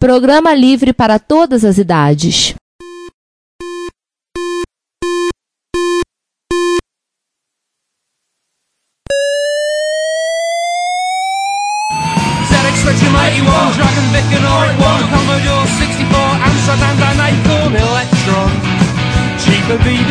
Programa livre para todas as idades. Spectrum 81, Dragon Vic and Oric 1, Commodore 64, Amsterdam and Acorn Electron, cheaper BBC.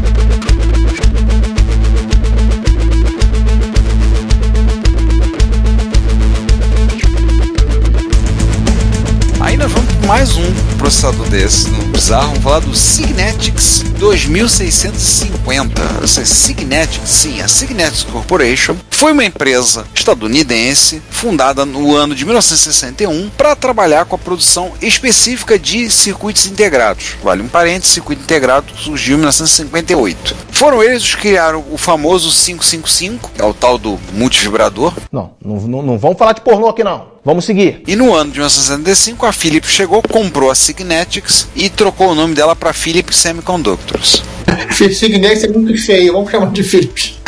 Mais um processador desse, no bizarro, vamos falar do Signetics 2650. Essa é Signetics, sim, a Signetics Corporation foi uma empresa estadunidense fundada no ano de 1961 para trabalhar com a produção específica de circuitos integrados. Vale um parênteses, circuito integrado surgiu em 1958. Foram eles os que criaram o famoso 555, que é o tal do multivibrador. Não, não, não, não vamos falar de pornô aqui não. Vamos seguir. E no ano de 1965, a Philips chegou, comprou a Signetics e trocou o nome dela para Philips Semiconductors. Signetics é muito feio, vamos chamar de Philips.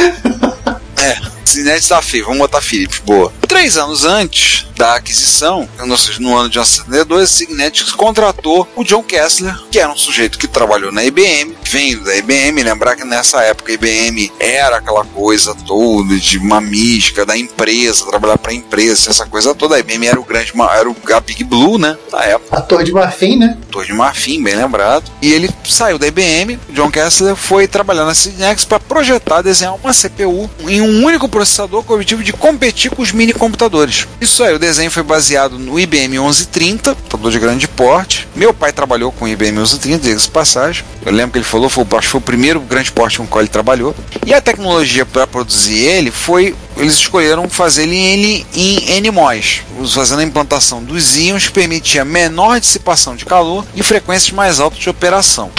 É, Signetics tá feio, vamos botar Philips, boa. Três anos antes da aquisição, no ano de 1972, a Signetics contratou o John Kessler, que era um sujeito que trabalhou na IBM, vindo da IBM, lembrar que nessa época a IBM era aquela coisa toda de uma mística da empresa, trabalhar para a empresa, essa coisa toda. A IBM era o grande, era o, a Big Blue, né, da época. A Torre de Marfim, né? Torre de Marfim, bem lembrado. E ele saiu da IBM, John Kessler foi trabalhar na Signetics para projetar, desenhar uma CPU em um único processador com o objetivo de competir com os mini computadores. Isso aí, o desenho foi baseado no IBM 1130, computador de grande porte. Meu pai trabalhou com o IBM 1130, diga-se passagem. Eu lembro que ele falou, foi, acho que foi o primeiro grande porte com o qual ele trabalhou. E a tecnologia para produzir ele foi eles escolheram fazer ele em NMOS, fazendo a implantação dos íons que permitia menor dissipação de calor e frequências mais altas de operação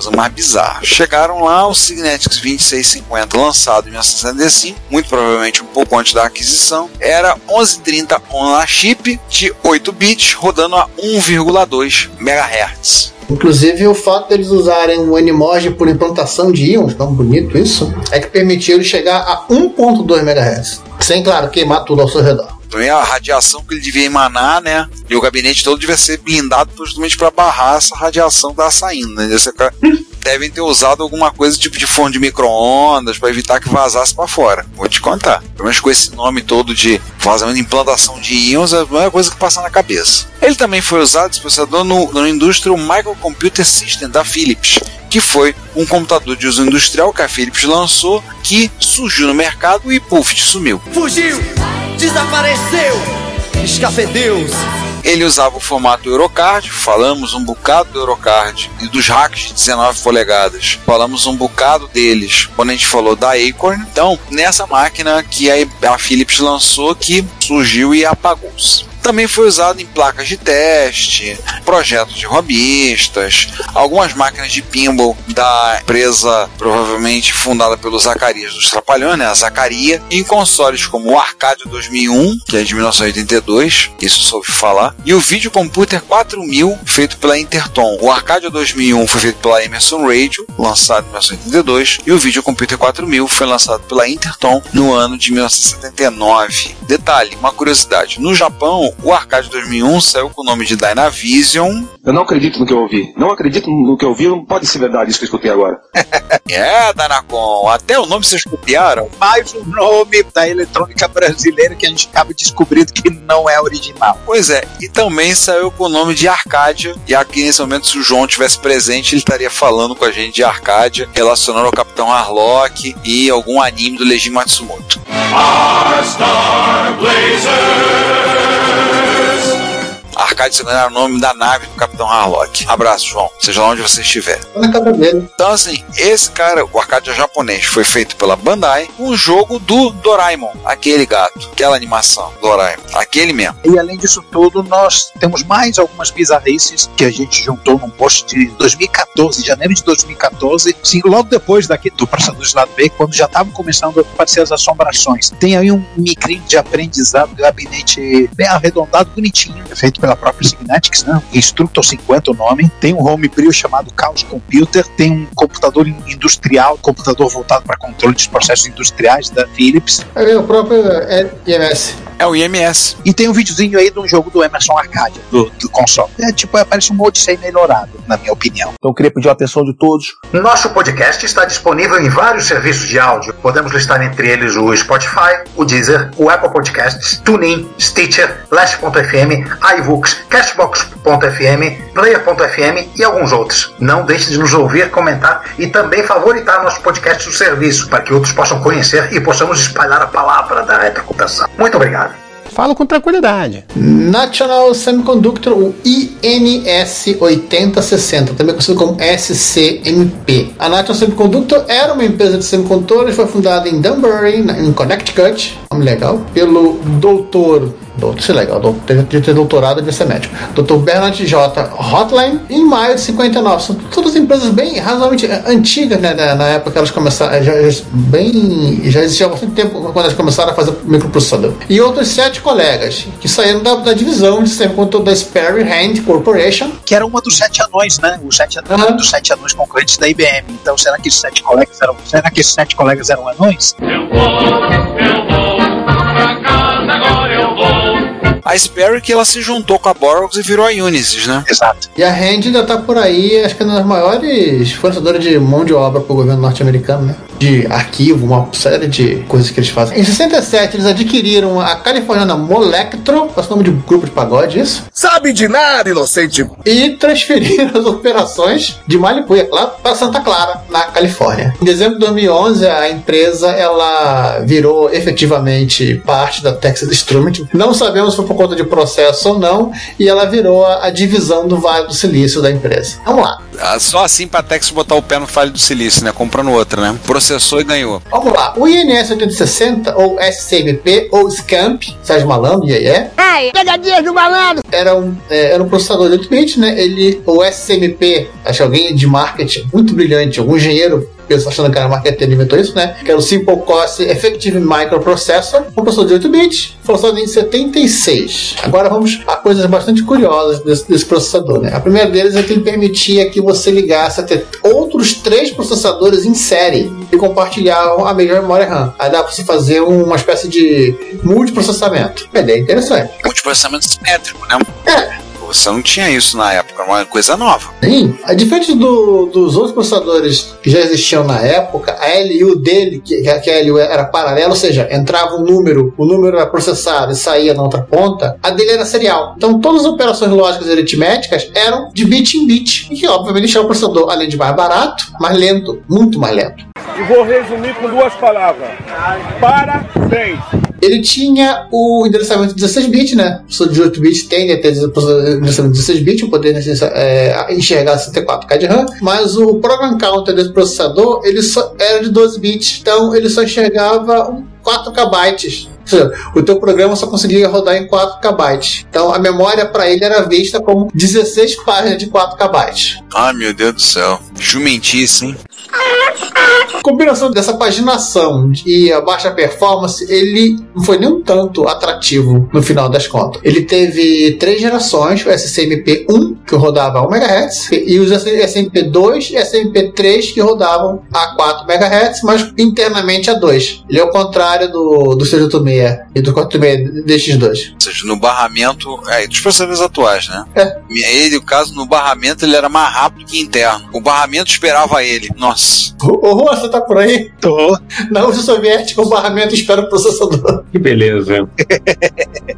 coisa mais bizarra. Chegaram lá o Signetics 2650, lançado em 1965, muito provavelmente um pouco antes da aquisição. Era 1130 on chip de 8 bits, rodando a 1,2 MHz. Inclusive, o fato deles usarem o Animoji por implantação de íons, tão bonito isso, é que permitiu ele chegar a 1.2 MHz. Sem, claro, queimar tudo ao seu redor também a radiação que ele devia emanar, né? E o gabinete todo devia ser blindado justamente para barrar essa radiação que tá saindo, né? Devem ter usado alguma coisa tipo de forno de micro-ondas para evitar que vazasse para fora. Vou te contar. Pelo menos com esse nome todo de vazamento de implantação de íons, é a primeira coisa que passa na cabeça. Ele também foi usado, esse processador, no, no Industrial Microcomputer System da Philips, que foi um computador de uso industrial que a Philips lançou, que surgiu no mercado e puf, sumiu. Fugiu! Desapareceu! Escafedeus! Ele usava o formato Eurocard, falamos um bocado do Eurocard e dos hacks de 19 polegadas. Falamos um bocado deles quando a gente falou da Acorn. Então, nessa máquina que a Philips lançou que surgiu e apagou-se. Também foi usado em placas de teste, projetos de robistas, algumas máquinas de pinball da empresa provavelmente fundada pelo Zacarias dos Trapalhões, né, a Zacaria, em consoles como o Arcade 2001, que é de 1982, isso soube falar, e o Videocomputer 4000, feito pela Interton. O Arcade 2001 foi feito pela Emerson Radio, lançado em 1982, e o Videocomputer 4000 foi lançado pela Interton no ano de 1979. Detalhe, uma curiosidade, no Japão o Arcade 2001 saiu com o nome de Dynavision. Eu não acredito no que eu ouvi. Não acredito no que eu ouvi, não pode ser verdade isso que eu escutei agora. é, Dynacon, até o nome vocês copiaram. Mais um nome da eletrônica brasileira que a gente acaba descobrindo que não é original. Pois é, e também saiu com o nome de Arcádia. E aqui nesse momento, se o João tivesse presente, ele estaria falando com a gente de Arcádia, relacionando ao Capitão Harlock e algum anime do Leiji Matsumoto. Our Star Blazer. Arcade Secundário era o nome da nave do Capitão Harlock. Abraço, João. Seja lá onde você estiver. Na casa dele. Então, assim, esse cara, o arcade japonês, foi feito pela Bandai, um jogo do Doraemon, aquele gato, aquela animação, Doraemon, aquele mesmo. E além disso tudo, nós temos mais algumas bizarrices que a gente juntou num post de 2014, janeiro de 2014, sim, logo depois daqui do processador de lado B, quando já estavam começando a aparecer as assombrações. Tem aí um micrinho de aprendizado, gabinete bem arredondado, bonitinho, feito pela própria Signetics, né? Instructor 50 o nome. Tem um homebrew chamado Chaos Computer, tem um computador industrial, computador voltado para controle dos processos industriais da Philips, Aí o próprio é, IMS. É o IMS. e tem um videozinho aí de um jogo do Emerson Arcadia, do, do console. É tipo, parece um Odyssey melhorado, na minha opinião. Então eu queria pedir a atenção de todos. Nosso podcast está disponível em vários serviços de áudio. Podemos listar entre eles o Spotify, o Deezer, o Apple Podcasts, TuneIn, Stitcher, Last.fm, iVoox, Castbox.fm, Player.fm e alguns outros. Não deixe de nos ouvir, comentar e também favoritar nosso podcast do serviço para que outros possam conhecer e possamos espalhar a palavra da retrocomputação. Muito obrigado. Falo com tranquilidade. National Semiconductor, o INS 8060, também conhecido como SCMP. A National Semiconductor era uma empresa de semicondutores, foi fundada em Danbury, em Connecticut, nome legal, pelo doutor. Doutor, isso é legal, doutor, de ter doutorado de ser médico. Dr. Bernard J. Hotline, em maio de 59. São todas empresas bem razoavelmente eh, antigas, né? Na, época que elas começaram, já, já- bem, já existia há bastante tempo quando elas começaram a fazer microprocessador. E outros sete colegas que saíram da, da divisão de semicondutor da Sperry Hand Corporation. Que era uma dos sete anões, né? Os sete anões, Aham. dos sete anões concorrentes da IBM. Então, será que esses sete colegas eram, será que esses sete colegas eram anões? A Sperry que ela se juntou com a Boros e virou a Unisys, né? Exato. E a Hand ainda está por aí, acho que é uma das maiores fornecedoras de mão de obra para o governo norte-americano, né? De arquivo, uma série de coisas que eles fazem. Em 67, eles adquiriram a californiana Molectro, qual é o nome de grupo de pagode, isso? Sabe de nada, inocente. e transferiram as operações de Malibu, é claro, para Santa Clara, na Califórnia. Em dezembro de 2011, a empresa ela virou efetivamente parte da Texas Instrument. Não sabemos se foi por conta de processo ou não, e ela virou a, a divisão do Vale do Silício da empresa. Vamos lá. Ah, Só assim pra Tex botar o pé no Vale do Silício, né? Comprando outra, né? Processou e ganhou. Vamos lá. O INS 8060, ou SCMP, ou SCAMP, Sérgio Malandro, e aí é, Ai, pegadinha do malandro. era um, é, era um processador de 8 bits, né? Ele, o SCMP, acho que alguém de marketing muito brilhante, algum engenheiro pensa achando que era marketing inventou isso, né? Que era o Simple Cost Effective Microprocessor, um processador de 8 bits, lançado em 76. Agora vamos a coisas bastante curiosas desse, desse processador, né? A primeira deles é que ele permitia que você ligasse até outros três processadores em série e compartilhavam a mesma memória RAM. Aí dá pra você fazer uma espécie de multiprocessamento. É ideia interessante. Multiprocessamento simétrico, né? É, Você não tinha isso na época, era uma coisa nova. Sim, a diferente do- dos outros processadores que já existiam na época, a LU dele, que, que a LU era paralela, ou seja, entrava um número, o número era processado e saía na outra ponta, a dele era serial. Então todas as operações lógicas e aritméticas eram de bit em bit, e que obviamente deixava o processador, além de mais barato, mais lento, muito mais lento. E vou resumir com duas palavras. Parabéns. Ele tinha o endereçamento 16 bits, né? O processador de 8 bits tende a ter o endereçamento 16 bits, para poder é, enxergar 64K de RAM, mas o program counter desse processador ele só era de 12 bits, então ele só enxergava um 4 bytes. Ou seja, o teu programa só conseguia rodar em 4 KB. Então a memória para ele era vista como 16 páginas de 4 KB. Ai, meu Deus do céu. Jumentice, hein? Combinação dessa paginação e a baixa performance, ele não foi nem um tanto atrativo no final das contas. Ele teve três gerações, o SCMP1, que rodava a 1 MHz, e os SMP2 e SMP3, que rodavam a 4 MHz, mas internamente a 2. Ele é o contrário do, do 686 e do 486 DX2. Ou seja, no barramento. É, dos processadores atuais, né? É. Ele, no caso, no barramento, ele era mais rápido que interno. O barramento esperava ele. Nossa. Ô, ô, Tá por aí? Tô. Na União Soviética, o barramento espera o processador. Que beleza.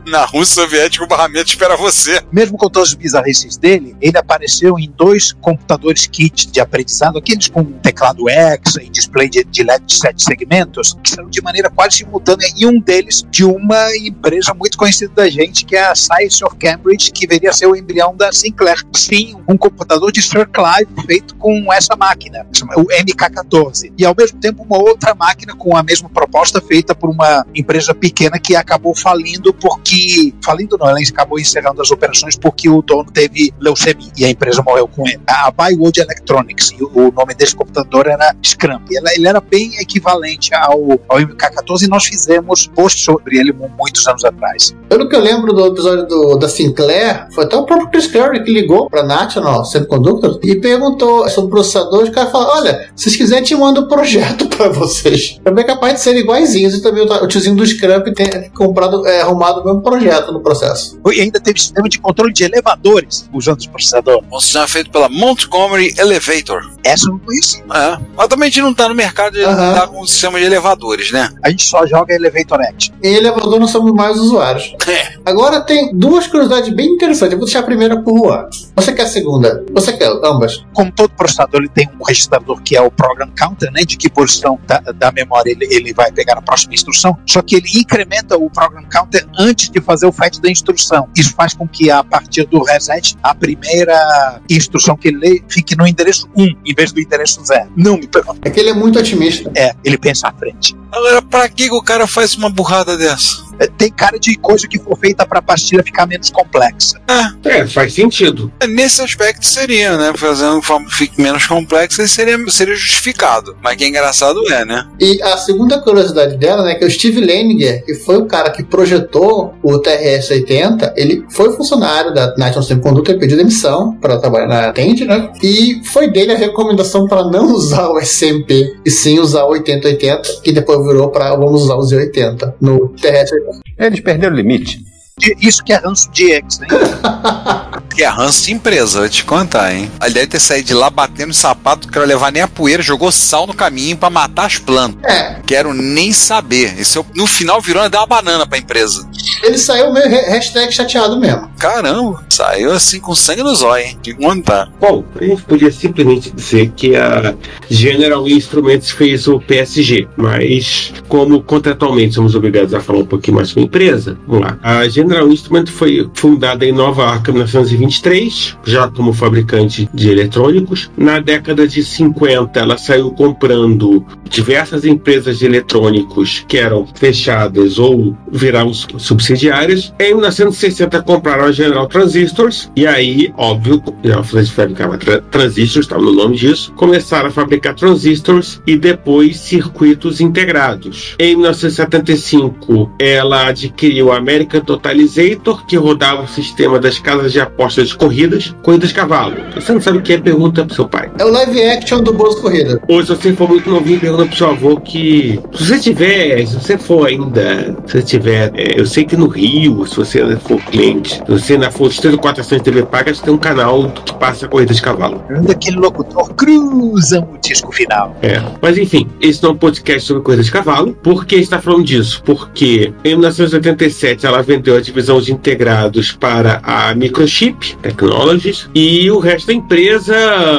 Na Rússia Soviética, o barramento espera você. Mesmo com todas as bizarrices dele, ele apareceu em dois computadores kit de aprendizado, aqueles com teclado X e display de, de LED de sete segmentos, que são de maneira quase simultânea, e um deles de uma empresa muito conhecida da gente, que é a Science of Cambridge, que viria a ser o embrião da Sinclair. Sim, um computador de Sir Clive feito com essa máquina, o MK14. E ao mesmo tempo uma outra máquina com a mesma proposta feita por uma empresa pequena que acabou falindo porque. Falindo não, ela acabou encerrando as operações porque o dono teve leucemia e a empresa morreu com ele. A Bywood Electronics, o nome desse computador era Scrum. Ele era bem equivalente ao, ao MK14 e nós fizemos post sobre ele muitos anos atrás. Pelo que eu lembro do episódio do, da Sinclair, foi até o próprio Chris Curry que ligou para a National Semiconductor e perguntou sobre o processador. O cara falou: Olha, se vocês quiserem, te mando projeto para vocês. É bem capaz de ser iguaizinhos e também o tiozinho do Scrum ter comprado, é, arrumado o mesmo projeto no processo. E ainda teve sistema de controle de elevadores usando esse processador. Um sistema feito pela Montgomery Elevator. Essa eu não conheci. É. Mas também a gente não tá no mercado de lidar com um sistema de elevadores, né? A gente só joga Elevator Act. Em elevador não somos mais usuários. É. Agora tem duas curiosidades bem interessantes. Eu vou deixar a primeira pro Juan. Você quer a segunda? Você quer ambas? Como todo processador, ele tem um registrador que é o Program Counter, né? De que posição da, da memória ele, ele vai pegar na próxima instrução. Só que ele incrementa o Program Counter antes de fazer o fetch da instrução. Isso faz com que, a partir do reset, a primeira instrução que ele lê fique no endereço 1, em vez do endereço 0. Não me pergunte. É que ele é muito otimista. É, ele pensa à frente. Agora, pra que o cara faz uma burrada dessa? É, tem cara de coisa que for feita para a pastilha ficar menos complexa. É, faz sentido. Nesse aspecto seria, né? Fazendo forma que fique menos complexa, seria, seria justificado. Mas que engraçado é, né? E a segunda curiosidade dela, né, que o Steve Leninger, que foi o cara que projetou o TRS-80, ele foi funcionário da National Semiconductor e pediu demissão para trabalhar na Tend, né? E foi dele a recomendação para não usar o SMP e sim usar o 8080, que depois virou para vamos usar o Z80 no TRS-80. Eles perderam o limite. Isso que é ranço de X, né? que é ranço de empresa, vou te contar, hein? Ele deve ter saído de lá batendo sapato, não quero levar nem a poeira, jogou sal no caminho para matar as plantas. É. Quero nem saber. Esse, é no final virou dar uma banana pra empresa. Ele saiu meio hashtag chateado mesmo. Caramba, saiu assim com sangue no zóio, hein? De contar. Bom, a gente podia simplesmente dizer que a General Instruments fez o PSG, mas como contratualmente somos obrigados a falar um pouquinho mais sobre a empresa, vamos lá. A General Instruments foi fundada em Nova York em 1923, já como fabricante de eletrônicos. Na década de 50, ela saiu comprando diversas empresas de eletrônicos que eram fechadas ou viraram subsidiárias. Em 1960, compraram a General Transistors, e aí, óbvio, ela fabricava tra transistores, estava no nome disso, começaram a fabricar transistors e depois circuitos integrados. Em 1975, ela adquiriu a American Totalizator, que rodava o sistema das casas de apostas de corridas, corridas de cavalo. Você não sabe o que é? Pergunta pro seu pai. É o live action do Boas Corrida. Ou se você for muito novinho, pergunta pro seu avô que se você tiver, se você for ainda, se você tiver, é, eu sei que no Rio, se você for cliente, se você na for 3 ou 400 TV pagas, tem um canal que passa corrida de cavalo. Ainda aquele locutor cruza o disco final. É. Mas enfim, esse não é um podcast sobre corrida de cavalo. Por que está falando disso? Porque em 1987 ela vendeu a divisão de integrados para a Microchip Technologies e o resto da empresa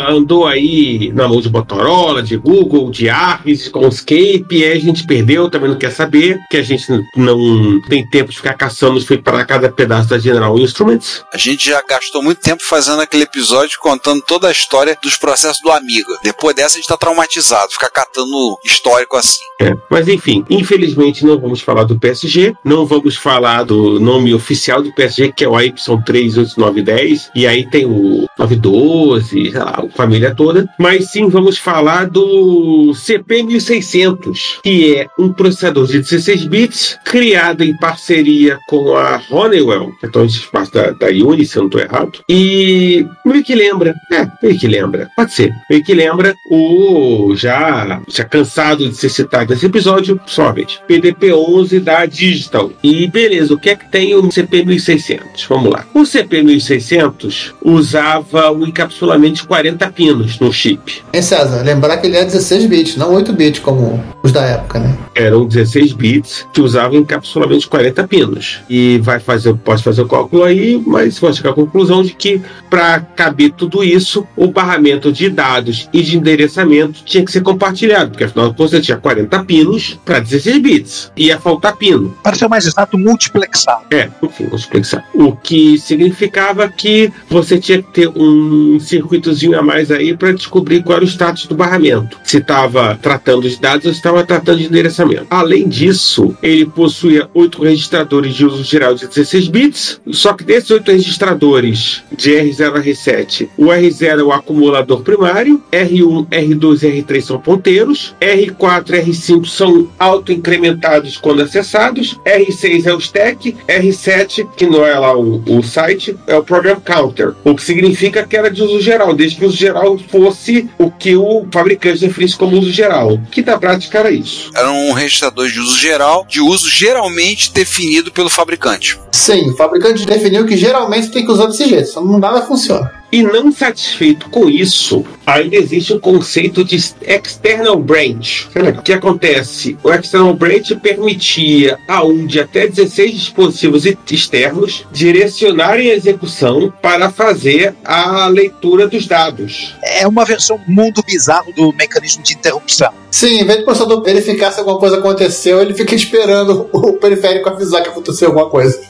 andou aí na mão de Motorola, de Google, de Arris, com Escape, e aí a gente perdeu, também não quer saber, que a gente não tem tempo de ficar caçando foi para cada pedaço da General Instruments. A gente já gastou muito tempo fazendo aquele episódio contando toda a história dos processos do Amiga. Depois dessa a gente tá traumatizado, ficar catando histórico assim. É. Mas enfim, infelizmente não vamos falar do PSG, não vamos falar do nome oficial do PSG, que é o AY38910, e aí tem o 912, sei lá, a família toda, mas sim vamos falar do CP1600, que é um processador de 16 bits criado em parceria com a Honeywell, então espaço da, da Uni, se eu não estou errado, e meio que lembra, é, meio que lembra, pode ser, meio que lembra o já, já cansado de ser citado nesse episódio, somente PDP-11 da Digital. E beleza, o que é que tem o CP1600? Vamos lá. O CP1600 2600 usava um encapsulamento de 40 pinos no chip. Hein, César? Lembrar que ele é 16 bits, não 8 bits como os da época, né? Eram 16 bits que usavam encapsulamento de 40 pinos. E vai fazer, pode fazer o cálculo aí, mas vai chegar à conclusão de que para caber tudo isso, o barramento de dados e de endereçamento tinha que ser compartilhado, porque afinal de contas você tinha 40 pinos para 16 bits. Ia faltar pino. Para ser mais exato, multiplexado. É, enfim, multiplexar. O que significava que você tinha que ter um circuitozinho a mais aí para descobrir qual era o status do barramento. Se estava tratando de dados ou se estava tratando de endereçamento. Além disso, ele possuía oito registradores de uso geral de 16 bits, só que desses oito registradores de R0 a R7, o R0 é o acumulador primário, R1, R2 e R3 são ponteiros, R4 e R5 são auto-incrementados quando acessados, R6 é o stack, R7, que não é lá o, o site, é o program counter, o que significa que era de uso geral, desde que o uso geral fosse o que o fabricante definisse como uso geral, que na prática era isso. Era um registrador de uso geral, de uso geralmente definido pelo fabricante. Sim, o fabricante definiu que geralmente tem que usar desse jeito, senão não nada funciona. E não satisfeito com isso, ainda existe um conceito de external branch. O que acontece? O external branch permitia a um de até 16 dispositivos externos direcionarem a execução para fazer a leitura dos dados. É uma versão mundo bizarro do mecanismo de interrupção. Sim, em vez do processador verificar se alguma coisa aconteceu, ele fica esperando o periférico avisar que aconteceu alguma coisa.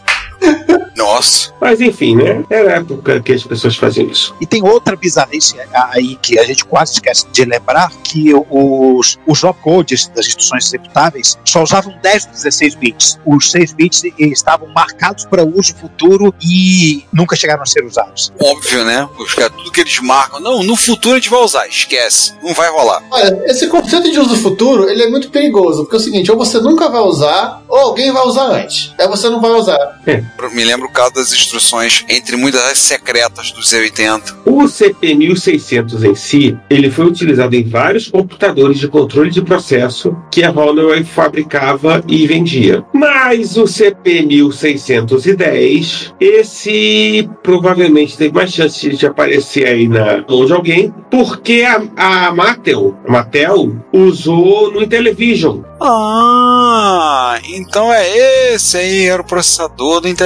Nossa. Mas enfim, né? Era a época que as pessoas faziam isso. E tem outra bizarrice aí que a gente quase esquece de lembrar, que os, os opcodes das instruções executáveis só usavam 10 ou 16 bits. Os 6 bits estavam marcados para uso futuro e nunca chegaram a ser usados. Óbvio, né? Os caras, tudo que eles marcam, não, no futuro a gente vai usar, esquece, não vai rolar. Olha, esse conceito de uso futuro, ele é muito perigoso, porque é o seguinte, ou você nunca vai usar, ou alguém vai usar antes. Aí você não vai usar. Me lembro o caso das instruções, entre muitas secretas do Z80. O CP1600 em si, ele foi utilizado em vários computadores de controle de processo que a Honeywell fabricava e vendia. Mas o CP1610, esse provavelmente teve mais chance de aparecer aí na mão de alguém, porque a, a Mattel, a Mattel usou no Intellivision. Ah, então é esse aí, era o processador do Intellivision.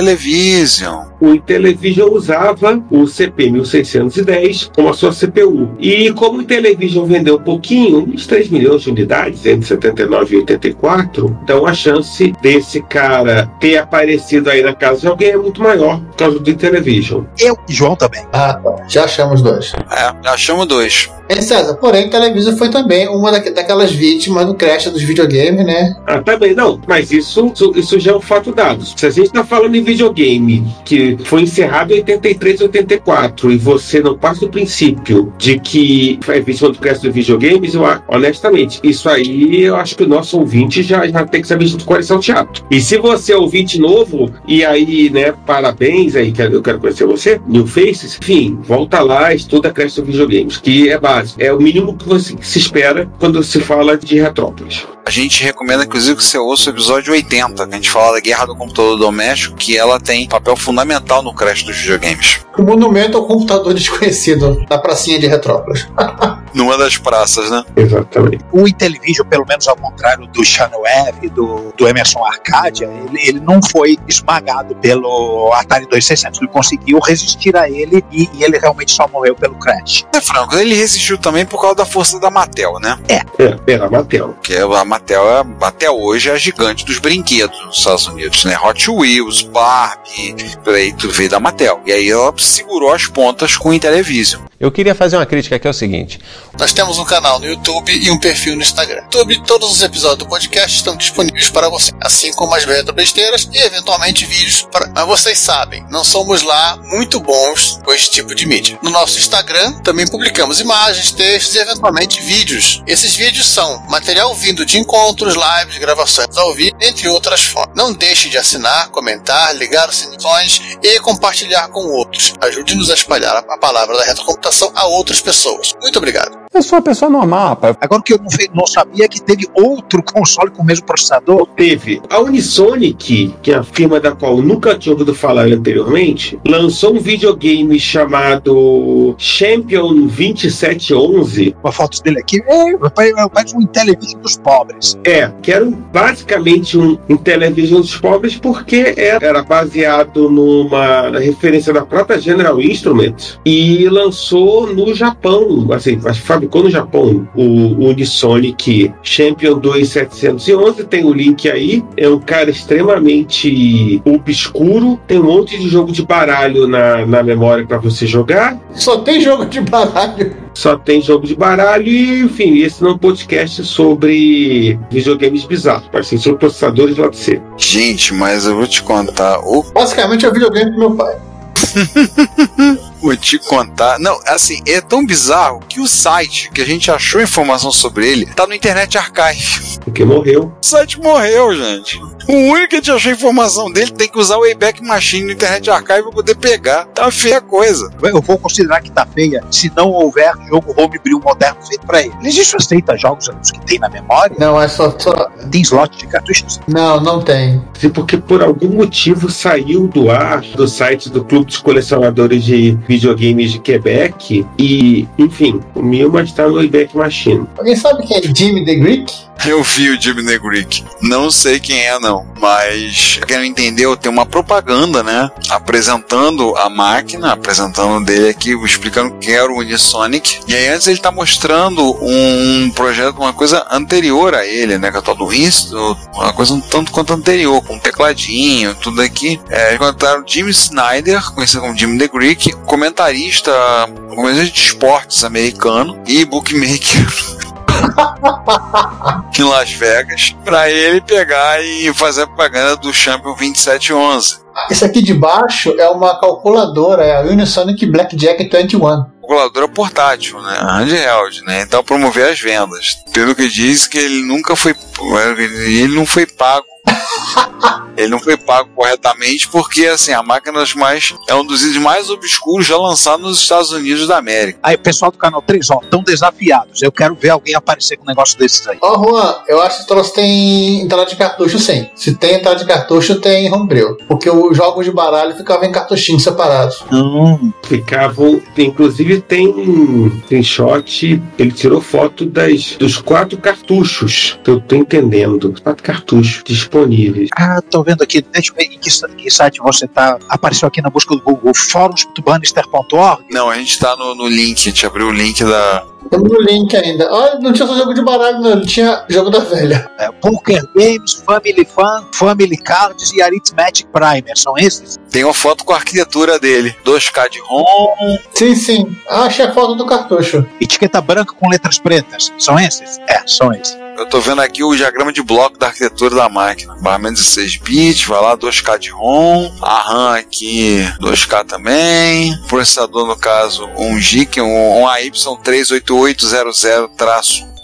O Intellivision usava o CP1610 como a sua CPU. E como o Intellivision vendeu pouquinho, uns 3 milhões de unidades entre 79 e 84, então a chance desse cara ter aparecido aí na casa de alguém é muito maior por causa do Intellivision. Eu e João também. Ah, tá. Já achamos dois. É, já achamos dois. É, César, porém, o Television foi também uma da, daquelas vítimas do crash dos videogames, né? Ah, também não, mas isso, isso, isso já é um fato dado. Se a gente tá falando em videogame que foi encerrado em 83, 84 e você não parte do princípio de que é vítima do crash dos videogames, eu, honestamente, isso aí eu acho que o nosso ouvinte já, já tem que saber de qual é o teatro. E se você é ouvinte novo, e aí, né, parabéns aí, que eu quero conhecer você, New Faces, enfim, volta lá, estuda crash dos videogames, que é básico. É o mínimo que você se espera quando se fala de Retrópolis. A gente recomenda, inclusive, que você ouça o episódio 80, que a gente fala da guerra do computador doméstico, que ela tem papel fundamental no crash dos videogames. O monumento ao computador desconhecido na pracinha de Retrópolis. Numa das praças, né? Exatamente. O Intellivision, pelo menos ao contrário do Channel F, do, do Emerson Arcadia, ele, ele não foi esmagado pelo Atari 2600. Ele conseguiu resistir a ele e, e ele realmente só morreu pelo crash. É, Franco, ele resistiu também por causa da força da Mattel, né? É. É, pela Mattel. Porque a Mattel, é, até hoje, é a gigante dos brinquedos nos Estados Unidos, né? Hot Wheels, Barbie, por aí tudo veio da Mattel. E aí ela segurou as pontas com o Intellivision. Eu queria fazer uma crítica que é o seguinte: Nós temos um canal no YouTube e um perfil no Instagram. YouTube, todos os episódios do podcast estão disponíveis para você, assim como as retro besteiras e eventualmente vídeos. Para... Mas vocês sabem, não somos lá muito bons com esse tipo de mídia. No nosso Instagram também publicamos imagens, textos e eventualmente vídeos. Esses vídeos são material vindo de encontros, lives, gravações ao vivo, entre outras formas. Não deixe de assinar, comentar, ligar os sininhos e compartilhar com outros. Ajude-nos a espalhar a palavra da retrocomputação a outras pessoas. Muito obrigado. Eu sou uma pessoa normal, rapaz. Agora o que eu não, não sabia é que teve outro console com o mesmo processador. Teve. A Unisonic, que é a firma da qual eu nunca tinha ouvido falar anteriormente, lançou um videogame chamado Champion 2711. Uma foto dele aqui. É, rapaz, parece um Intellivision dos pobres. É, que era basicamente um Intellivision dos pobres, porque era, era baseado numa referência da própria General Instrument e lançou no Japão, assim, mas fabricou no Japão o, Unisonic Champion 2711. Tem o link aí. É um cara extremamente obscuro. Tem um monte de jogo de baralho na, na memória para você jogar. Só tem jogo de baralho. Só tem jogo de baralho e, enfim, esse não é um podcast sobre videogames bizarros, parecem sobre processadores lá de C. Gente, mas eu vou te contar. O Basicamente é o videogame do meu pai. Vou te contar. Não, assim, é tão bizarro que o site que a gente achou informação sobre ele tá no Internet Archive. Porque morreu. O site morreu, gente. O único que a gente achou informação dele tem que usar o Wayback Machine no Internet Archive pra poder pegar. Tá feia a coisa. Eu vou considerar que tá feia se não houver jogo homebrew moderno feito pra ele. Ele existe aceita jogos os que tem na memória? Não, é só. só... Tem slot de cartuchos? Não, não tem. Sim, porque por algum motivo saiu do ar do site do Clube dos Colecionadores de Videogames de Quebec e, enfim, o meu mas tá no Wayback Machine. Alguém sabe quem é Jimmy the Greek? Eu vi o Jimmy Negrick. Não sei quem é, não. Mas, quem não entendeu, tem uma propaganda, né? Apresentando a máquina, apresentando dele aqui, explicando que era o Unisonic. E aí antes ele tá mostrando um projeto, uma coisa anterior a ele, né? Que é o tal do Insto, uma coisa um tanto quanto anterior, com um tecladinho, tudo aqui. É, eles contaram Jimmy Snyder, conhecido como Jimmy the Greek, comentarista, comentarista de esportes americano e bookmaker em Las Vegas para ele pegar e fazer a propaganda do Champion 2711. Esse aqui de baixo é uma calculadora, é a Unisonic Blackjack 21. Calculadora portátil, né? Handheld, né? Então promover as vendas. Pelo que diz que ele nunca foi ele não foi pago ele não foi pago corretamente porque assim a máquina das mais é um dos itens mais obscuros já lançado nos Estados Unidos da América. Aí, pessoal do canal 3, ó, estão desafiados. Eu quero ver alguém aparecer com um negócio desses aí. Ó, Juan, eu acho que esse troço tem entrada de cartucho sim. Se tem entrada de cartucho, tem homebrew. Porque os jogos de baralho ficavam em cartuchinhos separados. Hum. Ficavam, inclusive tem tem shot, ele tirou foto das dos quatro cartuchos. que Eu tô entendendo, quatro cartuchos disponíveis. Ah, tô vendo aqui. Deixa eu ver em que, que site você tá. Apareceu aqui na busca do Google. Fóruns.bannister.org. Não, a gente tá no, no link, a gente abriu o link da. Temos no link ainda. Olha, não tinha só jogo de baralho, não. Ele tinha jogo da velha. É, Poker Games, Family Fun, Family Cards e Arithmetic Primer. São esses? Tem uma foto com a arquitetura dele. 2K de ROM. Sim, sim. Ah, achei a foto do cartucho. Etiqueta branca com letras pretas. São esses? É, são esses. Eu tô vendo aqui o diagrama de bloco da arquitetura da máquina. Barramento 16 bits, vai lá 2K de ROM, a RAM aqui 2K também, processador no caso 1 GB, um, um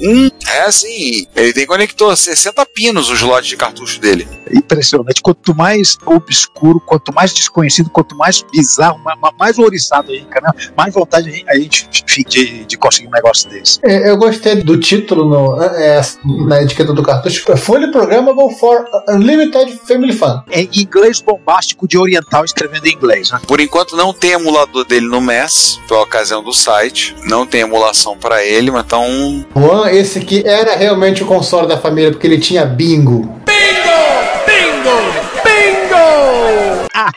AY38800-1. É assim, ele tem conector 60 pinos o slot de cartucho dele. Impressionante. Quanto mais obscuro, quanto mais desconhecido, quanto mais bizarro, ma- ma- mais ouriçado a gente fica, né? mais vontade a gente- a gente fica de, de conseguir um negócio desse. É, Eu gostei do título no, é, na etiqueta do cartucho. Fully Programmable for Unlimited Family Fun. É em inglês bombástico de oriental escrevendo em inglês, né? Por enquanto não tem emulador dele no MES, pela ocasião do site. Não tem emulação para ele, mas então Juan, esse aqui era realmente o console da família, porque ele tinha bingo.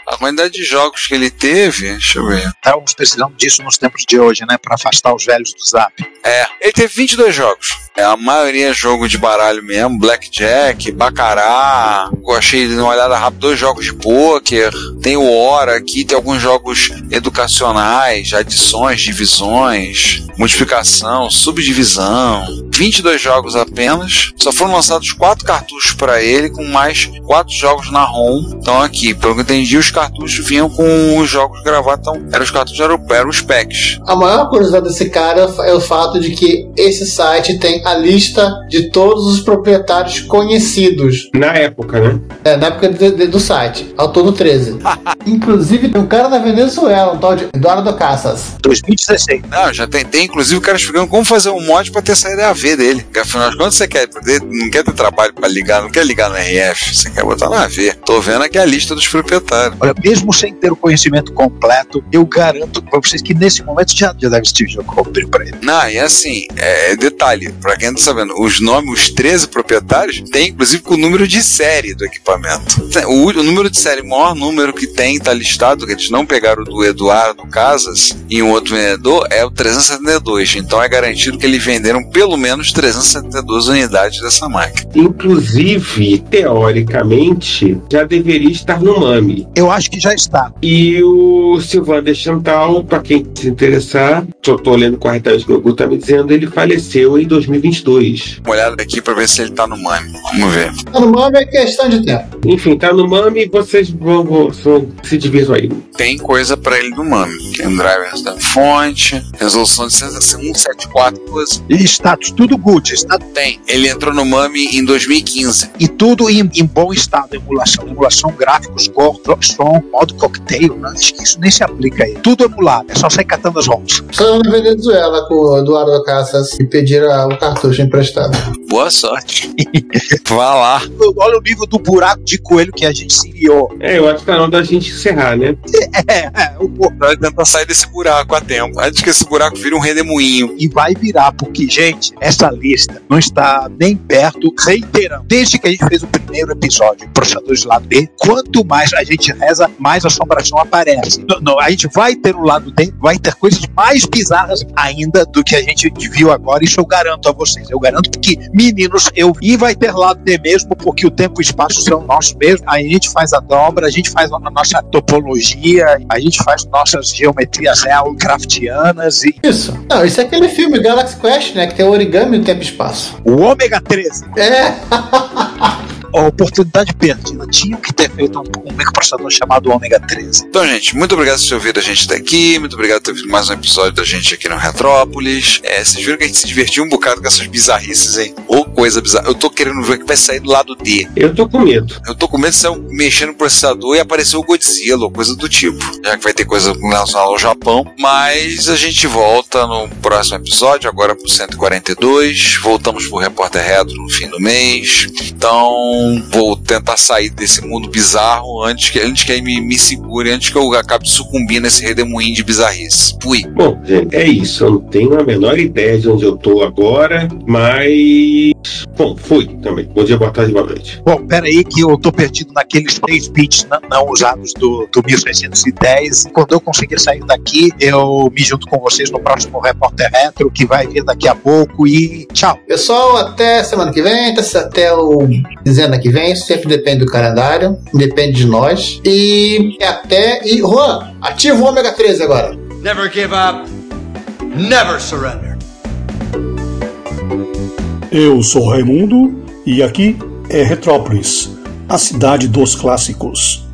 a quantidade de jogos que ele teve, deixa eu ver. Estávamos precisando disso nos tempos de hoje, né? Para afastar os velhos do zap. É, ele teve 22 jogos. É, a maioria é jogo de baralho mesmo, Blackjack, Baccarat. Eu achei de uma olhada rápida dois jogos de pôquer. Tem o Hora aqui, tem alguns jogos educacionais, adições, divisões, multiplicação, subdivisão. 22 jogos apenas. Só foram lançados quatro cartuchos para ele, com mais quatro jogos na ROM. Então aqui, pelo que eu entendi, os cartuchos vinham com os jogos gravados. Então, eram os cartuchos, eram, eram os packs. A maior curiosidade desse cara é o fato de que esse site tem a lista de todos os proprietários conhecidos. Na época, né? É, na época de- de- do site, ao todo 13. Inclusive, tem um cara na Venezuela, um tal de Eduardo Cassas. 2016. Não, já tem, tem inclusive o cara explicando como fazer um mod pra ter saída AV dele. Porque afinal de contas você quer poder, não quer ter trabalho pra ligar, não quer ligar no RF, você quer botar na AV. Tô vendo aqui a lista dos proprietários. Olha, mesmo sem ter o conhecimento completo, eu garanto pra vocês que nesse momento já, já deve ter jogo para ele. Não, e assim, é, detalhe, pra quem não tá sabendo, os nomes, os 13 proprietários, tem inclusive com o número de série do equipamento. O, o número de série, o maior número que tem, tá listado, que eles não pegaram do Eduardo Casas e um outro vendedor, é o 372. Então é garantido que eles venderam pelo menos 372 unidades dessa máquina. Inclusive, teoricamente, já deveria estar no MAMI. Eu acho que já está. E o Silvander Chantal, para quem se interessar, só tô lendo corretamente o que o Google tá me dizendo, ele faleceu em 2022. Uma olhada aqui pra ver se ele tá no MAMI. Vamos ver. Tá no nome é questão de tempo. Enfim, tá no MAMI, vocês vão, vão, vão se divirtam aí. Tem coisa pra ele no MAMI. Tem drivers da fonte, resolução de 174 coisa. E status, tudo good. Status, Tem. Ele entrou no MAMI em 2015. e tudo em, em bom estado. Emulação, emulação, gráficos, cor, som, modo cocktail. Né? Acho que isso nem se aplica aí. Tudo emulado. É só sair catando as ROMs. Só na Venezuela com o Eduardo Cassas e pediram o cartucho emprestado. Boa sorte. Vá lá. Olha o nível do buraco de coelho que a gente se enfiou. É, eu acho que tá na hora da gente encerrar, né? É, é, o povo Vai tentar sair desse buraco a tempo. Antes que esse buraco vire um redemoinho. e vai virar, porque, gente, essa lista não está nem perto, reiterando. Desde que a gente fez o primeiro episódio, Processadores do Lado B, quanto mais a gente reza, mais assombração aparece. Não, não, a gente vai ter o lado D, vai ter coisas mais bizarras ainda do que a gente viu agora, isso eu garanto a vocês. Eu garanto que, meninos, eu. E vai ter lado D mesmo, porque o tempo e o espaço são nossos mesmo. A gente faz a dobra, a gente faz a nossa topologia, a gente faz nossas geometrias real craftianas e Isso. Não, isso é aquele filme Galaxy Quest, né? Que tem o origami no tempo e espaço. o ômega 13. É. a oportunidade perdida. Tinham que ter feito um, um microprocessador chamado ômega 13. Então, gente, muito obrigado por ter ouvido a gente até aqui. Muito obrigado por ter ouvido mais um episódio da gente aqui no Retrópolis. É, vocês viram que a gente se divertiu um bocado com essas bizarrices, hein? Ou coisa bizarra. Eu tô querendo ver o que vai sair do lado D. Eu tô com medo. Eu tô com medo de sair mexer no processador e aparecer o Godzilla ou coisa do tipo. Já que vai ter coisa relacionada ao Japão. Mas a gente volta no próximo episódio, agora pro 142. Voltamos pro Repórter Retro no fim do mês. Então, vou tentar sair desse mundo bizarro antes que, antes que aí me, me segure, antes que eu acabe sucumbindo nesse redemoinho de bizarrice. Fui. Bom, gente, é isso. Eu não tenho a menor ideia de onde eu tô agora, mas. Bom, fui também. Bom dia, boa tarde, boa noite. Bom, pera aí que eu tô perdido naqueles 3 bits não, não usados do, do 1610. Quando eu conseguir sair daqui, eu me junto com vocês no próximo Repórter Retro, que vai vir daqui a pouco. E tchau. Pessoal, até semana que vem, até, o dezena que vem, sempre depende do calendário, depende de nós. E até. E Juan, ativa o ômega 13 agora. Never give up. Never surrender. Eu sou Raimundo e aqui é Retrópolis, a cidade dos clássicos.